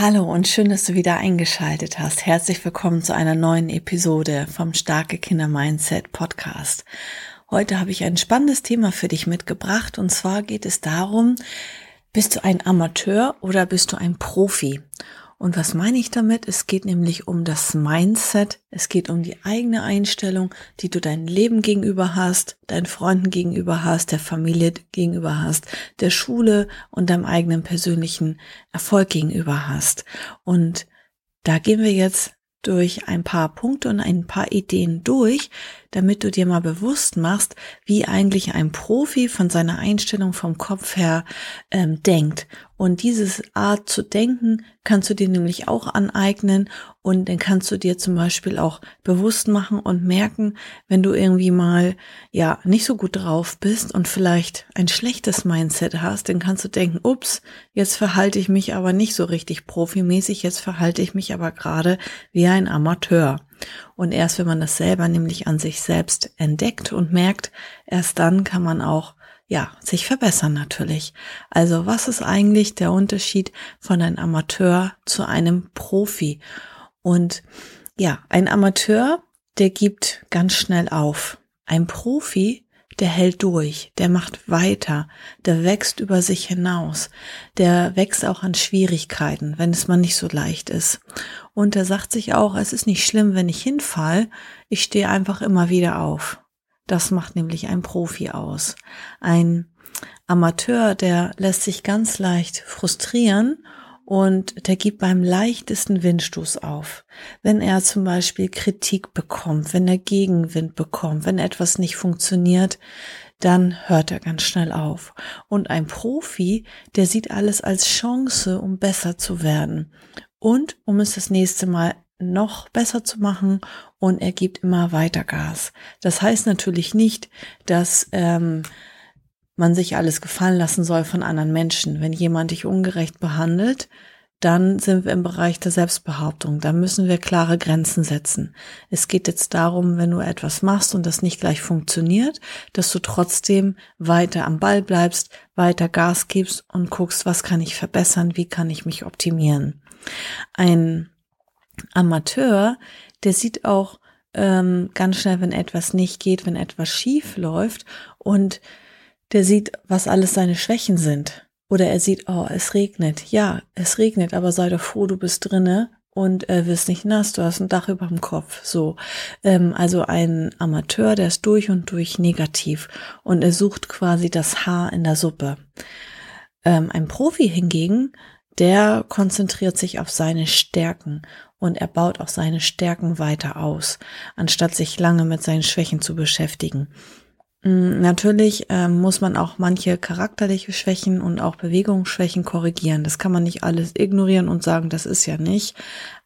Hallo und schön, dass du wieder eingeschaltet hast. Herzlich willkommen zu einer neuen Episode vom Starke Kinder Mindset Podcast. Heute habe ich ein spannendes Thema für dich mitgebracht und zwar geht es darum, bist du ein Amateur oder bist du ein Profi? Und was meine ich damit? Es geht nämlich um das Mindset. Es geht um die eigene Einstellung, die du dein Leben gegenüber hast, deinen Freunden gegenüber hast, der Familie gegenüber hast, der Schule und deinem eigenen persönlichen Erfolg gegenüber hast. Und da gehen wir jetzt durch ein paar Punkte und ein paar Ideen durch, damit du dir mal bewusst machst, wie eigentlich ein Profi von seiner Einstellung vom Kopf her ähm, denkt. Und dieses Art zu denken kannst du dir nämlich auch aneignen und dann kannst du dir zum Beispiel auch bewusst machen und merken, wenn du irgendwie mal ja nicht so gut drauf bist und vielleicht ein schlechtes Mindset hast, dann kannst du denken, ups, jetzt verhalte ich mich aber nicht so richtig profimäßig, jetzt verhalte ich mich aber gerade wie ein Amateur. Und erst wenn man das selber nämlich an sich selbst entdeckt und merkt, erst dann kann man auch ja, sich verbessern natürlich. Also was ist eigentlich der Unterschied von einem Amateur zu einem Profi? Und ja, ein Amateur, der gibt ganz schnell auf. Ein Profi, der hält durch, der macht weiter, der wächst über sich hinaus, der wächst auch an Schwierigkeiten, wenn es mal nicht so leicht ist. Und er sagt sich auch, es ist nicht schlimm, wenn ich hinfall, ich stehe einfach immer wieder auf. Das macht nämlich ein Profi aus. Ein Amateur, der lässt sich ganz leicht frustrieren und der gibt beim leichtesten Windstoß auf. Wenn er zum Beispiel Kritik bekommt, wenn er Gegenwind bekommt, wenn etwas nicht funktioniert, dann hört er ganz schnell auf. Und ein Profi, der sieht alles als Chance, um besser zu werden und um es das nächste Mal noch besser zu machen und er gibt immer weiter Gas. Das heißt natürlich nicht, dass ähm, man sich alles gefallen lassen soll von anderen Menschen. Wenn jemand dich ungerecht behandelt, dann sind wir im Bereich der Selbstbehauptung. Da müssen wir klare Grenzen setzen. Es geht jetzt darum, wenn du etwas machst und das nicht gleich funktioniert, dass du trotzdem weiter am Ball bleibst, weiter Gas gibst und guckst, was kann ich verbessern, wie kann ich mich optimieren. Ein Amateur, der sieht auch ähm, ganz schnell, wenn etwas nicht geht, wenn etwas schief läuft und der sieht, was alles seine Schwächen sind. Oder er sieht, oh, es regnet. Ja, es regnet, aber sei doch froh, du bist drinne und äh, wirst nicht nass, du hast ein Dach über dem Kopf. So, ähm, also ein Amateur, der ist durch und durch negativ und er sucht quasi das Haar in der Suppe. Ähm, ein Profi hingegen, der konzentriert sich auf seine Stärken und er baut auch seine Stärken weiter aus, anstatt sich lange mit seinen Schwächen zu beschäftigen. Mm, natürlich ähm, muss man auch manche charakterliche Schwächen und auch Bewegungsschwächen korrigieren. Das kann man nicht alles ignorieren und sagen, das ist ja nicht.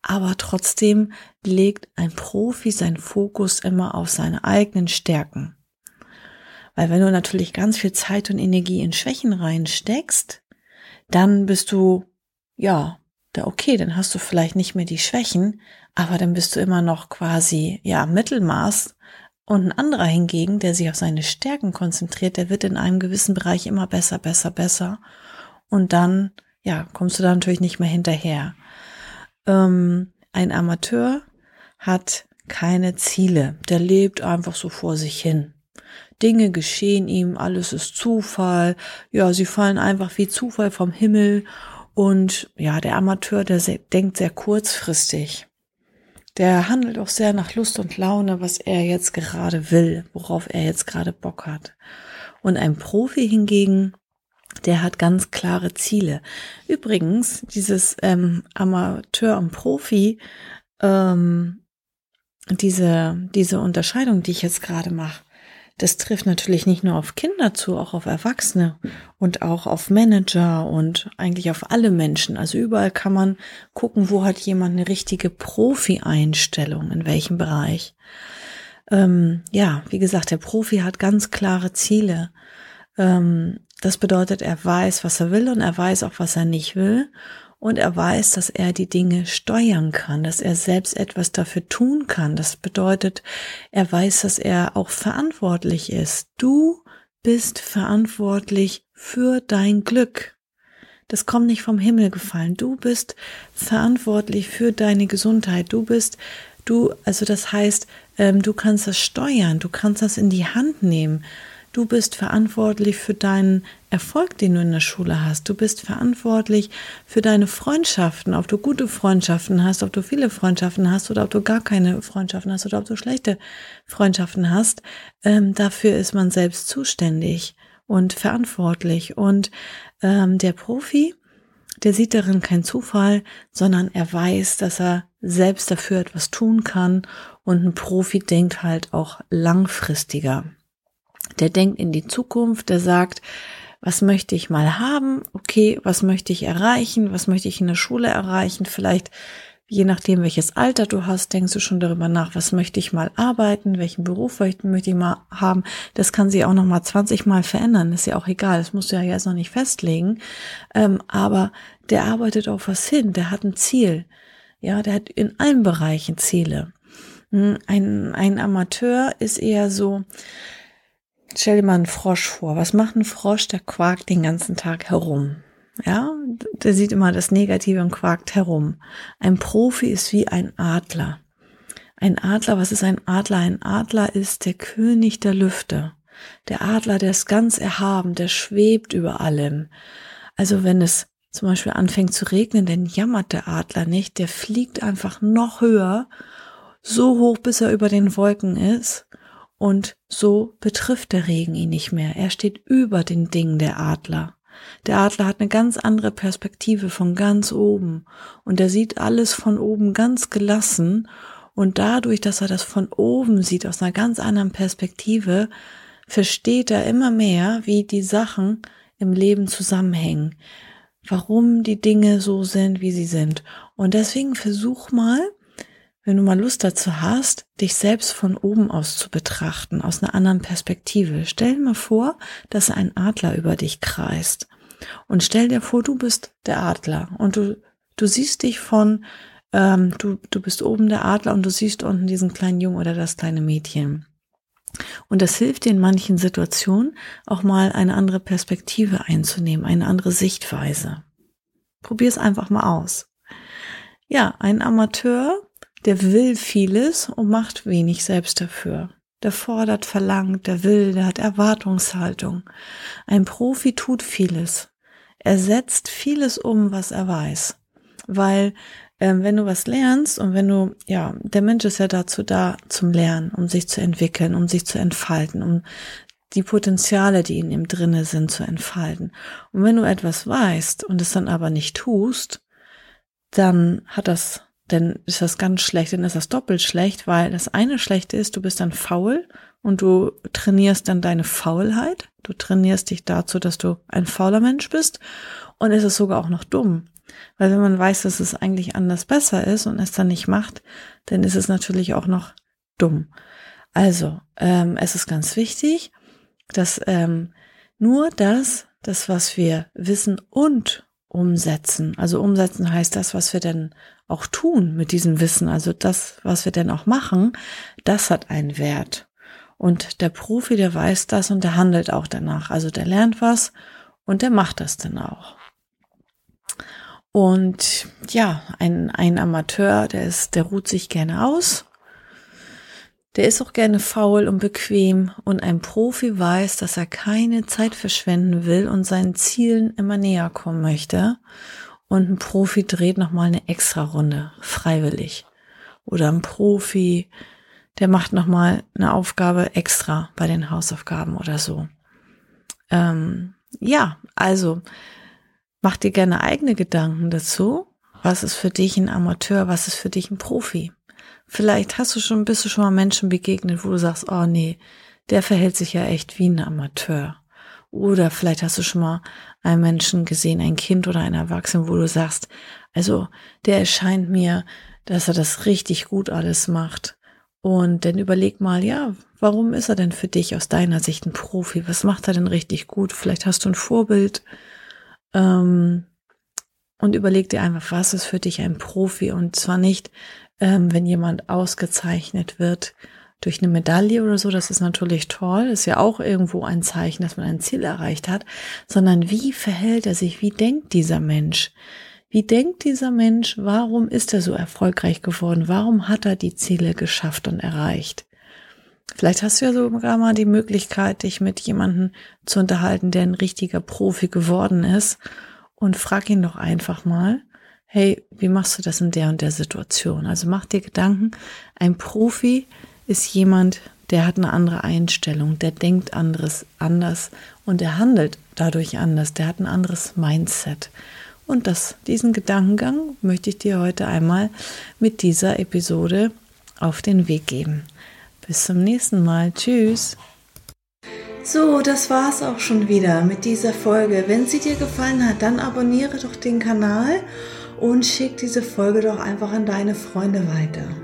Aber trotzdem legt ein Profi seinen Fokus immer auf seine eigenen Stärken. Weil wenn du natürlich ganz viel Zeit und Energie in Schwächen reinsteckst, dann bist du, ja, da okay, dann hast du vielleicht nicht mehr die Schwächen, aber dann bist du immer noch quasi, ja, Mittelmaß. Und ein anderer hingegen, der sich auf seine Stärken konzentriert, der wird in einem gewissen Bereich immer besser, besser, besser. Und dann, ja, kommst du da natürlich nicht mehr hinterher. Ähm, ein Amateur hat keine Ziele. Der lebt einfach so vor sich hin. Dinge geschehen ihm, alles ist Zufall. Ja, sie fallen einfach wie Zufall vom Himmel und ja, der Amateur, der denkt sehr kurzfristig. Der handelt auch sehr nach Lust und Laune, was er jetzt gerade will, worauf er jetzt gerade Bock hat. Und ein Profi hingegen, der hat ganz klare Ziele. Übrigens, dieses ähm, Amateur und Profi, ähm, diese, diese Unterscheidung, die ich jetzt gerade mache, das trifft natürlich nicht nur auf Kinder zu, auch auf Erwachsene und auch auf Manager und eigentlich auf alle Menschen. Also überall kann man gucken, wo hat jemand eine richtige Profi-Einstellung, in welchem Bereich. Ähm, ja, wie gesagt, der Profi hat ganz klare Ziele. Ähm, das bedeutet, er weiß, was er will und er weiß auch, was er nicht will. Und er weiß, dass er die Dinge steuern kann, dass er selbst etwas dafür tun kann. Das bedeutet, er weiß, dass er auch verantwortlich ist. Du bist verantwortlich für dein Glück. Das kommt nicht vom Himmel gefallen. Du bist verantwortlich für deine Gesundheit. Du bist, du, also das heißt, ähm, du kannst das steuern. Du kannst das in die Hand nehmen. Du bist verantwortlich für deinen Erfolg, den du in der Schule hast. Du bist verantwortlich für deine Freundschaften, ob du gute Freundschaften hast, ob du viele Freundschaften hast oder ob du gar keine Freundschaften hast oder ob du schlechte Freundschaften hast. Ähm, dafür ist man selbst zuständig und verantwortlich. Und ähm, der Profi, der sieht darin keinen Zufall, sondern er weiß, dass er selbst dafür etwas tun kann. Und ein Profi denkt halt auch langfristiger der denkt in die Zukunft, der sagt, was möchte ich mal haben? Okay, was möchte ich erreichen? Was möchte ich in der Schule erreichen? Vielleicht, je nachdem, welches Alter du hast, denkst du schon darüber nach, was möchte ich mal arbeiten? Welchen Beruf möchte ich mal haben? Das kann sich auch noch mal 20 Mal verändern. Ist ja auch egal. Das musst du ja jetzt noch nicht festlegen. Ähm, aber der arbeitet auf was hin. Der hat ein Ziel. Ja, der hat in allen Bereichen Ziele. Hm, ein, ein Amateur ist eher so, Stell dir mal einen Frosch vor. Was macht ein Frosch? Der quakt den ganzen Tag herum. Ja, der sieht immer das Negative und quakt herum. Ein Profi ist wie ein Adler. Ein Adler, was ist ein Adler? Ein Adler ist der König der Lüfte. Der Adler, der ist ganz erhaben, der schwebt über allem. Also wenn es zum Beispiel anfängt zu regnen, dann jammert der Adler nicht, der fliegt einfach noch höher, so hoch, bis er über den Wolken ist und so betrifft der Regen ihn nicht mehr. Er steht über den Dingen der Adler. Der Adler hat eine ganz andere Perspektive von ganz oben und er sieht alles von oben ganz gelassen und dadurch, dass er das von oben sieht, aus einer ganz anderen Perspektive, versteht er immer mehr, wie die Sachen im Leben zusammenhängen, warum die Dinge so sind, wie sie sind. Und deswegen versuch mal, wenn du mal Lust dazu hast, dich selbst von oben aus zu betrachten, aus einer anderen Perspektive. Stell dir mal vor, dass ein Adler über dich kreist. Und stell dir vor, du bist der Adler und du, du siehst dich von, ähm, du, du bist oben der Adler und du siehst unten diesen kleinen Jungen oder das kleine Mädchen. Und das hilft dir in manchen Situationen auch mal eine andere Perspektive einzunehmen, eine andere Sichtweise. Probier es einfach mal aus. Ja, ein Amateur der will vieles und macht wenig selbst dafür. Der fordert, verlangt, der will, der hat Erwartungshaltung. Ein Profi tut vieles. Er setzt vieles um, was er weiß. Weil ähm, wenn du was lernst und wenn du, ja, der Mensch ist ja dazu da zum Lernen, um sich zu entwickeln, um sich zu entfalten, um die Potenziale, die in ihm drinne sind, zu entfalten. Und wenn du etwas weißt und es dann aber nicht tust, dann hat das dann ist das ganz schlecht, dann ist das doppelt schlecht, weil das eine schlechte ist, du bist dann faul und du trainierst dann deine Faulheit. Du trainierst dich dazu, dass du ein fauler Mensch bist und es ist sogar auch noch dumm. Weil wenn man weiß, dass es eigentlich anders besser ist und es dann nicht macht, dann ist es natürlich auch noch dumm. Also, ähm, es ist ganz wichtig, dass ähm, nur das, das, was wir wissen und umsetzen. Also umsetzen heißt das, was wir denn auch tun mit diesem Wissen, also das, was wir denn auch machen, das hat einen Wert. Und der Profi, der weiß das und der handelt auch danach. Also der lernt was und der macht das dann auch. Und ja, ein, ein Amateur, der ist, der ruht sich gerne aus. Der ist auch gerne faul und bequem und ein Profi weiß, dass er keine Zeit verschwenden will und seinen Zielen immer näher kommen möchte und ein Profi dreht nochmal eine extra Runde, freiwillig. Oder ein Profi, der macht nochmal eine Aufgabe extra bei den Hausaufgaben oder so. Ähm, ja, also mach dir gerne eigene Gedanken dazu. Was ist für dich ein Amateur? Was ist für dich ein Profi? Vielleicht hast du schon, bist du schon mal Menschen begegnet, wo du sagst, oh nee, der verhält sich ja echt wie ein Amateur. Oder vielleicht hast du schon mal einen Menschen gesehen, ein Kind oder ein Erwachsenen, wo du sagst, also der erscheint mir, dass er das richtig gut alles macht. Und dann überleg mal, ja, warum ist er denn für dich aus deiner Sicht ein Profi? Was macht er denn richtig gut? Vielleicht hast du ein Vorbild. Ähm, und überleg dir einfach, was ist für dich ein Profi? Und zwar nicht, ähm, wenn jemand ausgezeichnet wird durch eine Medaille oder so, das ist natürlich toll, ist ja auch irgendwo ein Zeichen, dass man ein Ziel erreicht hat, sondern wie verhält er sich, wie denkt dieser Mensch? Wie denkt dieser Mensch, warum ist er so erfolgreich geworden? Warum hat er die Ziele geschafft und erreicht? Vielleicht hast du ja sogar mal die Möglichkeit, dich mit jemandem zu unterhalten, der ein richtiger Profi geworden ist und frag ihn doch einfach mal, hey, wie machst du das in der und der Situation? Also mach dir Gedanken, ein Profi ist jemand, der hat eine andere Einstellung, der denkt anderes anders und er handelt dadurch anders, der hat ein anderes Mindset. Und das, diesen Gedankengang möchte ich dir heute einmal mit dieser Episode auf den Weg geben. Bis zum nächsten Mal. Tschüss. So, das war's auch schon wieder mit dieser Folge. Wenn sie dir gefallen hat, dann abonniere doch den Kanal und schick diese Folge doch einfach an deine Freunde weiter.